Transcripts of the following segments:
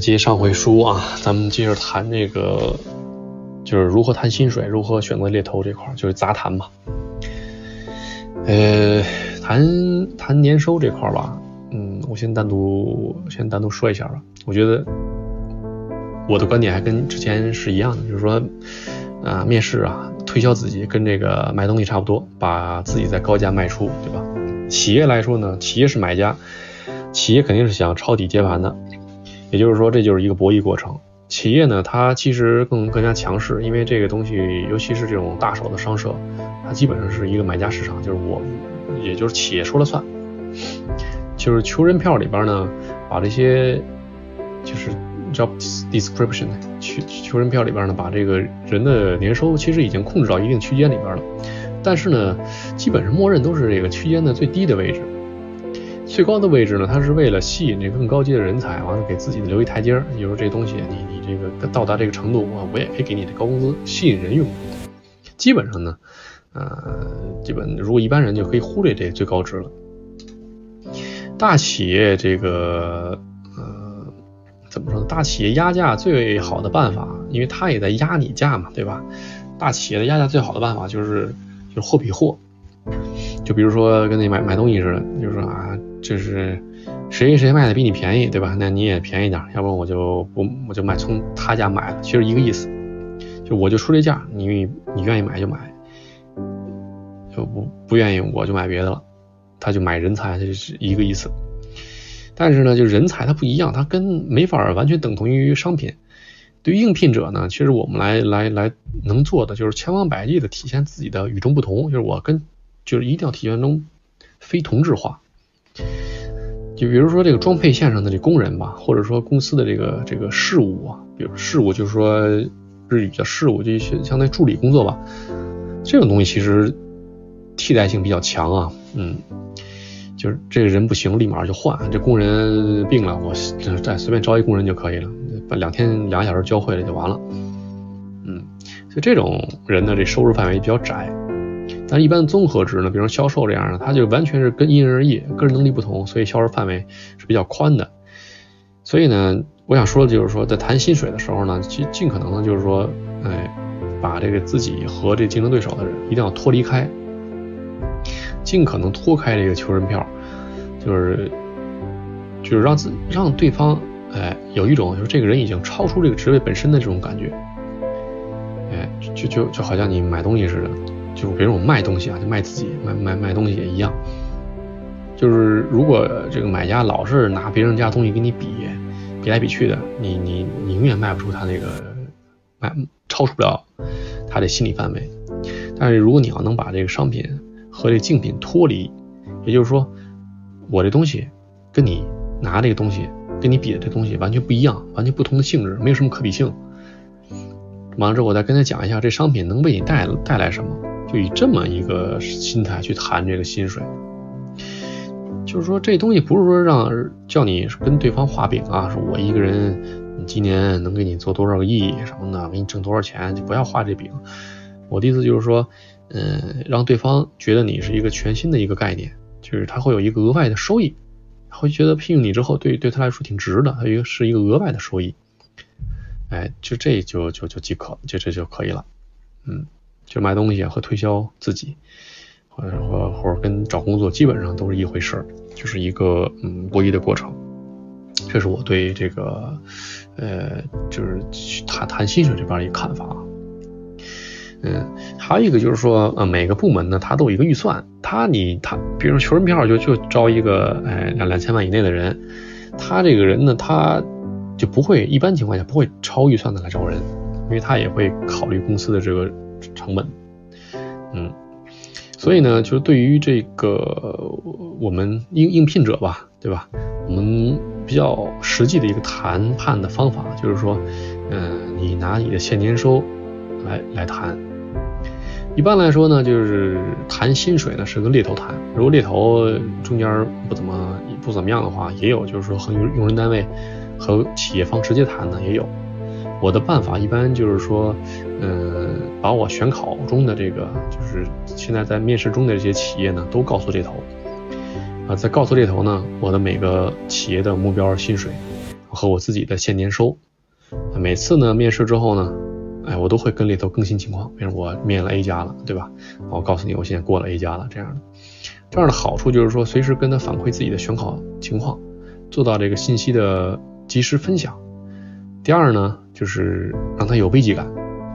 接上回书啊，咱们接着谈这个，就是如何谈薪水，如何选择猎头这块，就是杂谈嘛。呃，谈谈年收这块吧，嗯，我先单独先单独说一下吧。我觉得我的观点还跟之前是一样的，就是说啊，面试啊，推销自己跟这个卖东西差不多，把自己在高价卖出，对吧？企业来说呢，企业是买家，企业肯定是想抄底接盘的。也就是说，这就是一个博弈过程。企业呢，它其实更更加强势，因为这个东西，尤其是这种大手的商社，它基本上是一个买家市场，就是我，也就是企业说了算。就是求人票里边呢，把这些就是 job description 求求人票里边呢，把这个人的年收其实已经控制到一定区间里边了，但是呢，基本上默认都是这个区间的最低的位置。最高的位置呢，它是为了吸引这更高级的人才，完了给自己留一台阶儿。比如说这东西，你你这个到达这个程度，我我也可以给你的高工资，吸引人用。基本上呢，呃，基本如果一般人就可以忽略这最高值了。大企业这个呃怎么说呢？大企业压价最好的办法，因为他也在压你价嘛，对吧？大企业的压价最好的办法就是就是货比货，就比如说跟那买买东西似的，就是说啊。就是谁谁卖的比你便宜，对吧？那你也便宜点，要不然我就不我就买从他家买了，其实一个意思。就我就出这价，你你愿意买就买，就不不愿意我就买别的了。他就买人才，这是一个意思。但是呢，就人才他不一样，他跟没法完全等同于商品。对于应聘者呢，其实我们来来来能做的就是千方百计的体现自己的与众不同，就是我跟就是一定要体现中非同质化。就比如说这个装配线上的这工人吧，或者说公司的这个这个事务啊，比如事务就是说日语叫事务，就相当于助理工作吧。这种东西其实替代性比较强啊，嗯，就是这个人不行，立马就换。这工人病了，我再随便招一工人就可以了，把两天两小时教会了就完了。嗯，所以这种人呢，这收入范围比较窄。但一般综合值呢，比如销售这样的，他就完全是跟因人而异，个人能力不同，所以销售范围是比较宽的。所以呢，我想说的就是说，在谈薪水的时候呢，尽尽可能的就是说，哎，把这个自己和这竞争对手的人一定要脱离开，尽可能脱开这个求人票，就是就是让自让对方哎有一种就是这个人已经超出这个职位本身的这种感觉，哎，就就就好像你买东西似的。就比如我卖东西啊，就卖自己，卖卖卖东西也一样。就是如果这个买家老是拿别人家东西跟你比，比来比去的，你你你永远卖不出他那个卖超出不了他的心理范围。但是如果你要能把这个商品和这竞品脱离，也就是说我这东西跟你拿这个东西跟你比的这东西完全不一样，完全不同的性质，没有什么可比性。完了之后我再跟他讲一下这商品能为你带带来什么。就以这么一个心态去谈这个薪水，就是说这东西不是说让叫你跟对方画饼啊，说我一个人你今年能给你做多少个亿什么的，给你挣多少钱，就不要画这饼。我的意思就是说，嗯，让对方觉得你是一个全新的一个概念，就是他会有一个额外的收益，会觉得聘用你之后对对他来说挺值的，他一个是一个额外的收益。哎，就这就就就即可，就这就可以了，嗯。就卖东西和推销自己，或者或或者跟找工作基本上都是一回事儿，就是一个嗯博弈的过程。这是我对这个呃就是谈谈薪水这边一个看法。嗯，还有一个就是说呃每个部门呢它都有一个预算，他你他比如说求人票就就招一个哎两两千万以内的人，他这个人呢他就不会一般情况下不会超预算的来招人，因为他也会考虑公司的这个。成本，嗯，所以呢，就是对于这个我们应应聘者吧，对吧？我们比较实际的一个谈判的方法，就是说，嗯，你拿你的现年收来来谈。一般来说呢，就是谈薪水呢是跟猎头谈，如果猎头中间不怎么不怎么样的话，也有就是说和用用人单位和企业方直接谈的也有。我的办法一般就是说，嗯，把我选考中的这个，就是现在在面试中的这些企业呢，都告诉猎头，啊，在告诉猎头呢，我的每个企业的目标薪水，和我自己的现年收。每次呢面试之后呢，哎，我都会跟猎头更新情况，比如我面了 A 加了，对吧？我告诉你，我现在过了 A 加了，这样的。这样的好处就是说，随时跟他反馈自己的选考情况，做到这个信息的及时分享。第二呢，就是让他有危机感，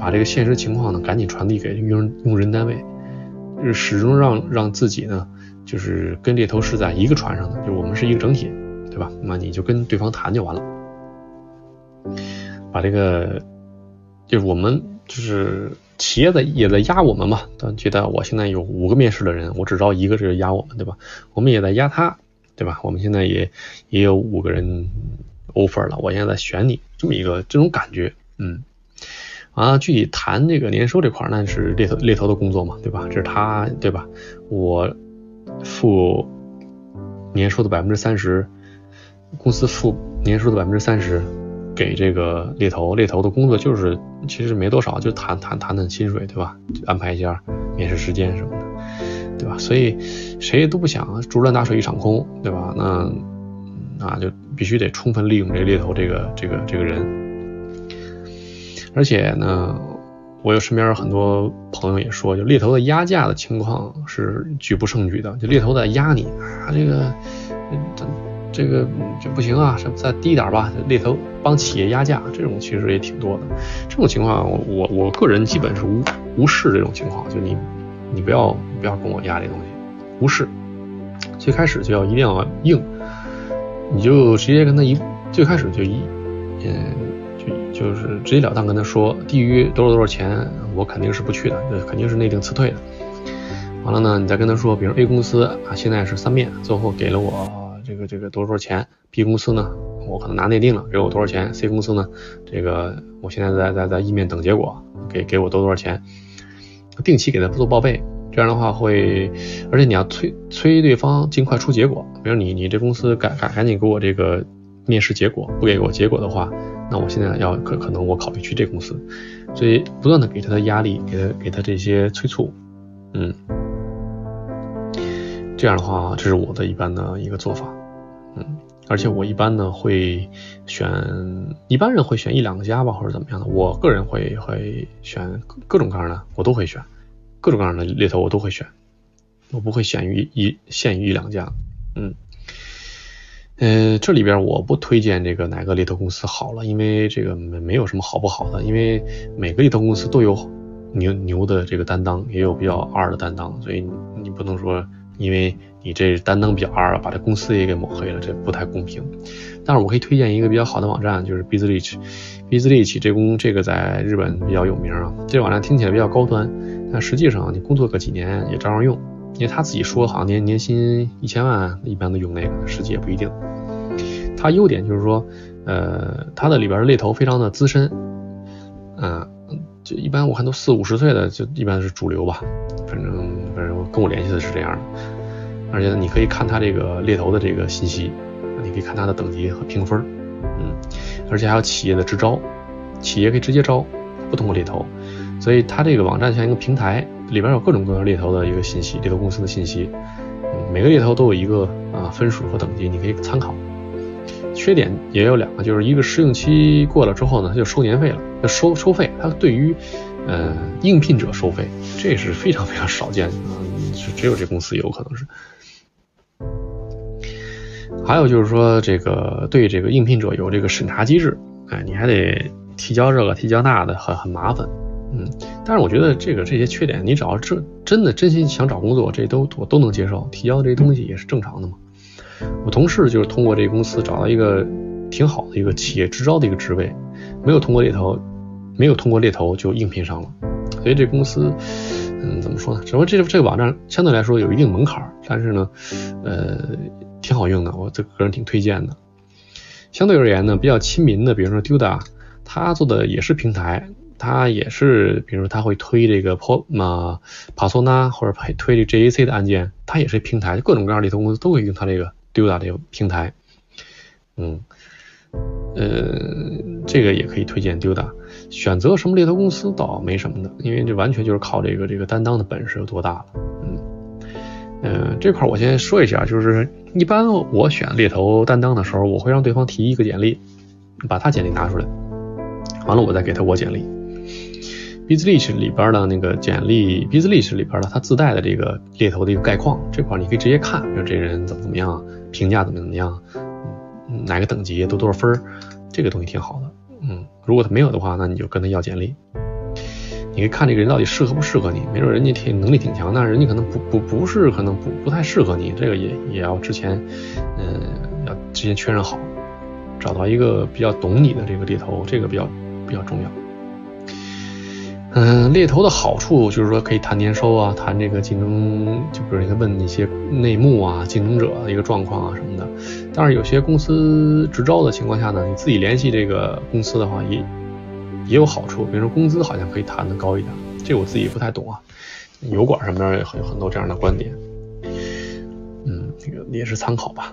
把这个现实情况呢赶紧传递给用用人单位，就是始终让让自己呢，就是跟猎头是在一个船上的，就我们是一个整体，对吧？那你就跟对方谈就完了，把这个就是我们就是企业的也在压我们嘛，但觉得我现在有五个面试的人，我只招一个是压我们，对吧？我们也在压他，对吧？我们现在也也有五个人。Offer 了，我现在在选你，这么一个这种感觉，嗯，啊，具体谈这个年收这块儿，那是猎头猎头的工作嘛，对吧？这是他，对吧？我付年收的百分之三十，公司付年收的百分之三十给这个猎头，猎头的工作就是其实没多少，就谈谈谈谈薪水，对吧？安排一下面试时间什么的，对吧？所以谁都不想竹篮打水一场空，对吧？那。啊，就必须得充分利用这猎头这个这个这个人，而且呢，我有身边很多朋友也说，就猎头的压价的情况是举不胜举的，就猎头在压你啊，这个这这个就不行啊，再低一点吧，猎头帮企业压价，这种其实也挺多的。这种情况，我我个人基本是无无视这种情况，就你你不要不要跟我压这东西，无视，最开始就要一定要硬。你就直接跟他一最开始就一嗯就就是直截了当跟他说低于多少多少钱我肯定是不去的，肯定是内定辞退的。完了呢，你再跟他说，比如 A 公司啊现在是三面，最后给了我这个这个多少多少钱，B 公司呢我可能拿内定了，给我多少钱，C 公司呢这个我现在在在在一面等结果，给给我多多少钱，定期给他做报备。这样的话会，而且你要催催对方尽快出结果。比如你你这公司赶赶赶紧给我这个面试结果，不给我结果的话，那我现在要可可能我考虑去这公司。所以不断的给他的压力，给他给他这些催促，嗯，这样的话这是我的一般的一个做法，嗯，而且我一般呢会选一般人会选一两个家吧，或者怎么样的，我个人会会选各种各样的，我都会选。各种各样的猎头我都会选，我不会限于一限于一两家，嗯，呃，这里边我不推荐这个哪个猎头公司好了，因为这个没没有什么好不好的，因为每个猎头公司都有牛牛的这个担当，也有比较二的担当，所以你不能说因为你这担当比较二，把这公司也给抹黑了，这不太公平。但是我可以推荐一个比较好的网站，就是 Bizreach，Bizreach 这公这个在日本比较有名啊，这网站听起来比较高端。但实际上，你工作个几年也照样用，因为他自己说好像年年薪一千万，一般都用那个，实际也不一定。它优点就是说，呃，它的里边猎头非常的资深，嗯，就一般我看都四五十岁的，就一般是主流吧。反正反正跟我联系的是这样的，而且你可以看他这个猎头的这个信息，你可以看他的等级和评分，嗯，而且还有企业的直招，企业可以直接招，不通过猎头。所以它这个网站像一个平台，里边有各种各样猎头的一个信息，猎头公司的信息，每个猎头都有一个啊分数和等级，你可以参考。缺点也有两个，就是一个试用期过了之后呢，它就收年费了，要收收费。它对于呃应聘者收费，这是非常非常少见的，是只有这公司有可能是。还有就是说这个对这个应聘者有这个审查机制，哎，你还得提交这个提交那的，很很麻烦。嗯，但是我觉得这个这些缺点，你只要真真的真心想找工作，这都我都能接受。提交这些东西也是正常的嘛。我同事就是通过这个公司找到一个挺好的一个企业直招的一个职位，没有通过猎头，没有通过猎头就应聘上了。所以这公司，嗯，怎么说呢？只不过这这个网站相对来说有一定门槛，但是呢，呃，挺好用的，我这个人挺推荐的。相对而言呢，比较亲民的，比如说 Duda，他做的也是平台。他也是，比如他会推这个 p 嘛 Persona 或者推这 JAC 的按键，他也是平台，各种各样的猎头公司都会用他这个 Duda 这个平台。嗯，呃，这个也可以推荐 Duda。选择什么猎头公司倒没什么的，因为这完全就是靠这个这个担当的本事有多大了。嗯，嗯，这块我先说一下，就是一般我选猎头担当的时候，我会让对方提一个简历。把他简历拿出来，完了我再给他我简历。Bizlish 里边的那个简历，Bizlish 里边的它自带的这个猎头的一个概况，这块你可以直接看，比如这人怎么怎么样，评价怎么怎么样，哪个等级都多少分这个东西挺好的。嗯，如果他没有的话，那你就跟他要简历。你可以看这个人到底适合不适合你，没准人家挺能力挺强，但是人家可能不不不是，可能不不太适合你，这个也也要之前，嗯，要之前确认好，找到一个比较懂你的这个猎头，这个比较比较重要。嗯，猎头的好处就是说可以谈年收啊，谈这个竞争，就比如你问一些内幕啊，竞争者的一个状况啊什么的。但是有些公司直招的情况下呢，你自己联系这个公司的话也。也有好处，比如说工资好像可以谈的高一点，这我自己不太懂啊。油管上面有很很多这样的观点，嗯，这个也是参考吧。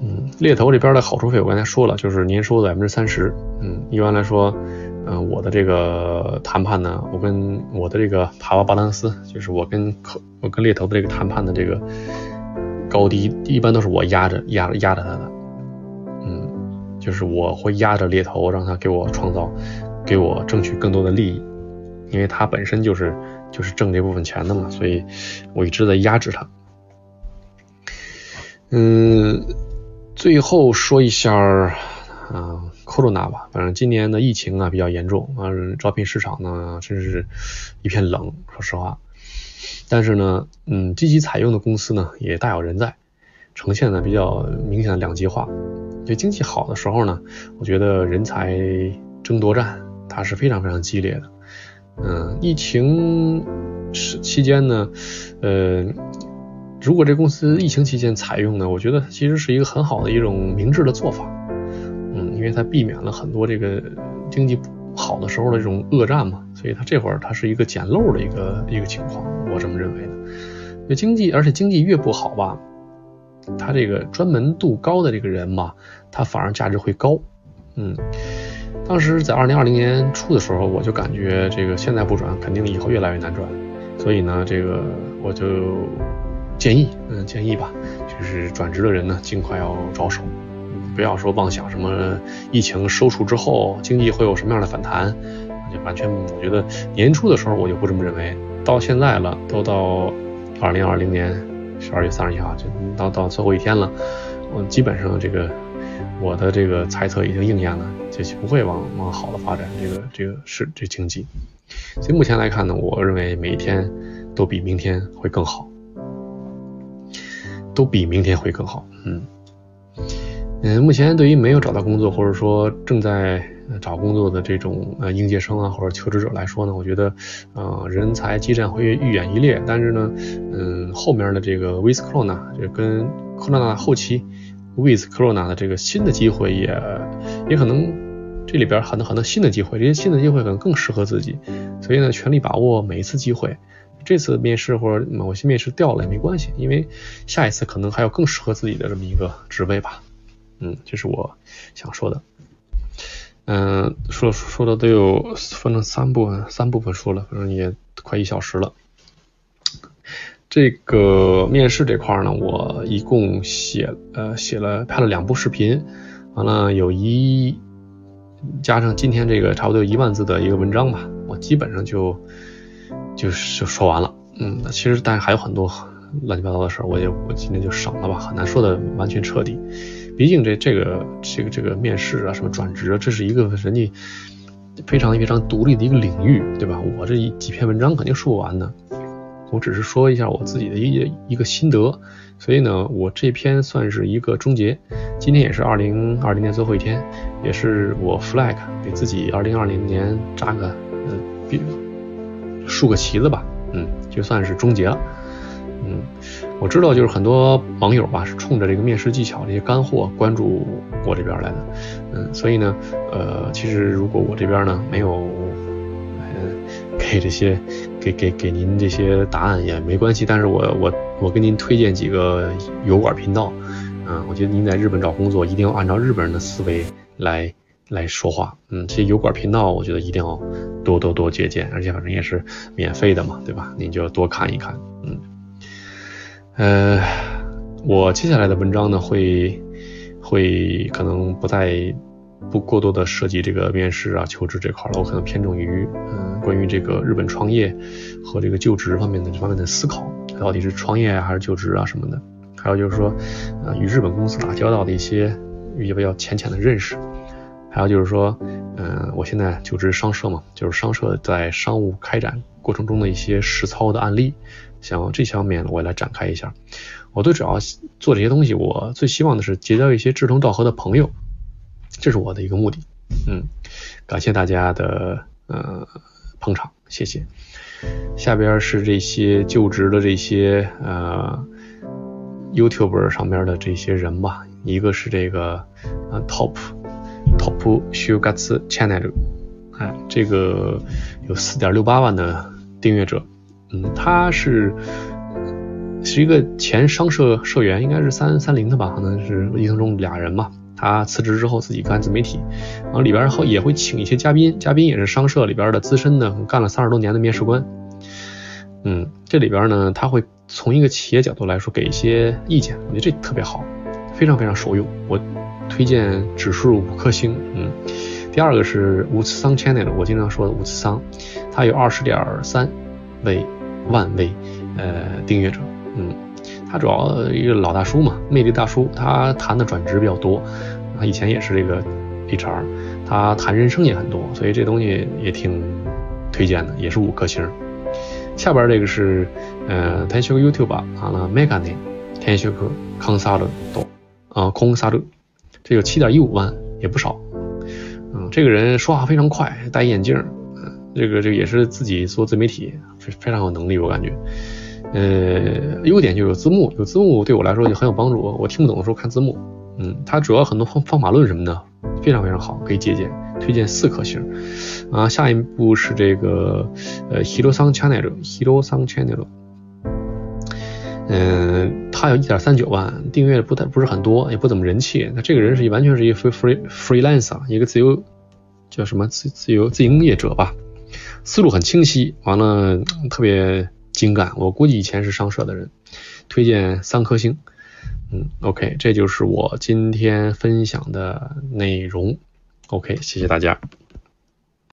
嗯，猎头这边的好处费我刚才说了，就是年收的百分之三十。嗯，一般来说，嗯，我的这个谈判呢，我跟我的这个帕瓦巴兰斯，就是我跟客我跟猎头的这个谈判的这个高低，一般都是我压着压压着他的。嗯就是我会压着猎头，让他给我创造，给我争取更多的利益，因为他本身就是就是挣这部分钱的嘛，所以我一直在压制他。嗯，最后说一下啊，corona 吧，反正今年的疫情啊比较严重，嗯，招聘市场呢真是一片冷，说实话。但是呢，嗯，积极采用的公司呢也大有人在，呈现呢比较明显的两极化。就经济好的时候呢，我觉得人才争夺战它是非常非常激烈的。嗯，疫情时期间呢，呃，如果这公司疫情期间采用呢，我觉得其实是一个很好的一种明智的做法。因为它避免了很多这个经济不好的时候的这种恶战嘛，所以它这会儿它是一个捡漏的一个一个情况，我这么认为的。就经济，而且经济越不好吧。他这个专门度高的这个人嘛，他反而价值会高。嗯，当时在二零二零年初的时候，我就感觉这个现在不转，肯定以后越来越难转。所以呢，这个我就建议，嗯，建议吧，就是转职的人呢，尽快要着手，不要说妄想什么疫情收束之后经济会有什么样的反弹，就完全我觉得年初的时候我就不这么认为，到现在了，都到二零二零年。十二月三十一号就到到最后一天了，我基本上这个我的这个猜测已经应验了，就是不会往往好的发展，这个这个是这经济。所以目前来看呢，我认为每一天都比明天会更好，都比明天会更好。嗯嗯，目前对于没有找到工作或者说正在找工作的这种呃应届生啊或者求职者来说呢，我觉得，呃，人才激战会愈演愈烈。但是呢，嗯，后面的这个 with corona 就跟 corona 后期 with corona 的这个新的机会也也可能这里边很多很多新的机会，这些新的机会可能更适合自己。所以呢，全力把握每一次机会。这次面试或者某些面试掉了也没关系，因为下一次可能还有更适合自己的这么一个职位吧。嗯，这是我想说的。嗯，说说的都有分成三部分，三部分说了，反正也快一小时了。这个面试这块呢，我一共写呃写了拍了两部视频，完了有一加上今天这个差不多一万字的一个文章吧，我基本上就就就说完了。嗯，其实但是还有很多乱七八糟的事儿，我也我今天就省了吧，很难说的完全彻底。毕竟这这个这个这个面试啊，什么转职啊，这是一个人家非常非常独立的一个领域，对吧？我这一几篇文章肯定说不完的，我只是说一下我自己的一一个心得，所以呢，我这篇算是一个终结。今天也是二零二零年最后一天，也是我 flag 给自己二零二零年扎个呃竖个旗子吧，嗯，就算是终结了，嗯。我知道，就是很多网友吧，是冲着这个面试技巧这些干货关注我这边来的，嗯，所以呢，呃，其实如果我这边呢没有，嗯，给这些给给给您这些答案也没关系，但是我我我给您推荐几个油管频道，嗯，我觉得您在日本找工作一定要按照日本人的思维来来说话，嗯，这些油管频道我觉得一定要多多多借鉴，而且反正也是免费的嘛，对吧？您就多看一看，嗯。呃，我接下来的文章呢，会会可能不再不过多的涉及这个面试啊、求职这块了，我可能偏重于嗯，关于这个日本创业和这个就职方面的这方面的思考，到底是创业还是就职啊什么的。还有就是说，呃，与日本公司打交道的一些比较浅浅的认识。还有就是说，嗯，我现在就职商社嘛，就是商社在商务开展过程中的一些实操的案例，想这些方面我也来展开一下。我最主要做这些东西，我最希望的是结交一些志同道合的朋友，这是我的一个目的。嗯，感谢大家的呃捧场，谢谢。下边是这些就职的这些呃 YouTube 上面的这些人吧，一个是这个呃 Top。Top Shugats Channel，哎，这个有四点六八万的订阅者，嗯，他是是一个前商社社员，应该是三三零的吧，可能是印象中俩人嘛。他辞职之后自己干自媒体，然后里边后也会请一些嘉宾，嘉宾也是商社里边的资深的，干了三十多年的面试官。嗯，这里边呢，他会从一个企业角度来说给一些意见，我觉得这特别好，非常非常受用。我。推荐指数五颗星，嗯，第二个是五次桑 channel，我经常说的五次桑，它有二十点三位万位呃订阅者，嗯，他主要一个老大叔嘛，魅力大叔，他谈的转职比较多，他以前也是这个 HR，他谈人生也很多，所以这东西也挺推荐的，也是五颗星。下边这个是呃，天修 YouTube 完了 Megane 天修哥康萨勒多啊空萨勒。这有七点一五万，也不少。嗯，这个人说话非常快，戴眼镜。这个这个也是自己做自媒体，非非常有能力，我感觉。呃，优点就有字幕，有字幕对我来说就很有帮助。我听不懂的时候看字幕。嗯，它主要很多方方法论什么的非常非常好，可以借鉴。推荐四颗星。啊，下一步是这个呃，Hirosan Channel，Hirosan Channel。嗯，他有一点三九万订阅，不太不是很多，也不怎么人气。那这个人是完全是一个 free free freelancer，一个自由叫什么自自由自营业者吧，思路很清晰，完了特别精干。我估计以前是商社的人，推荐三颗星。嗯，OK，这就是我今天分享的内容。OK，谢谢大家。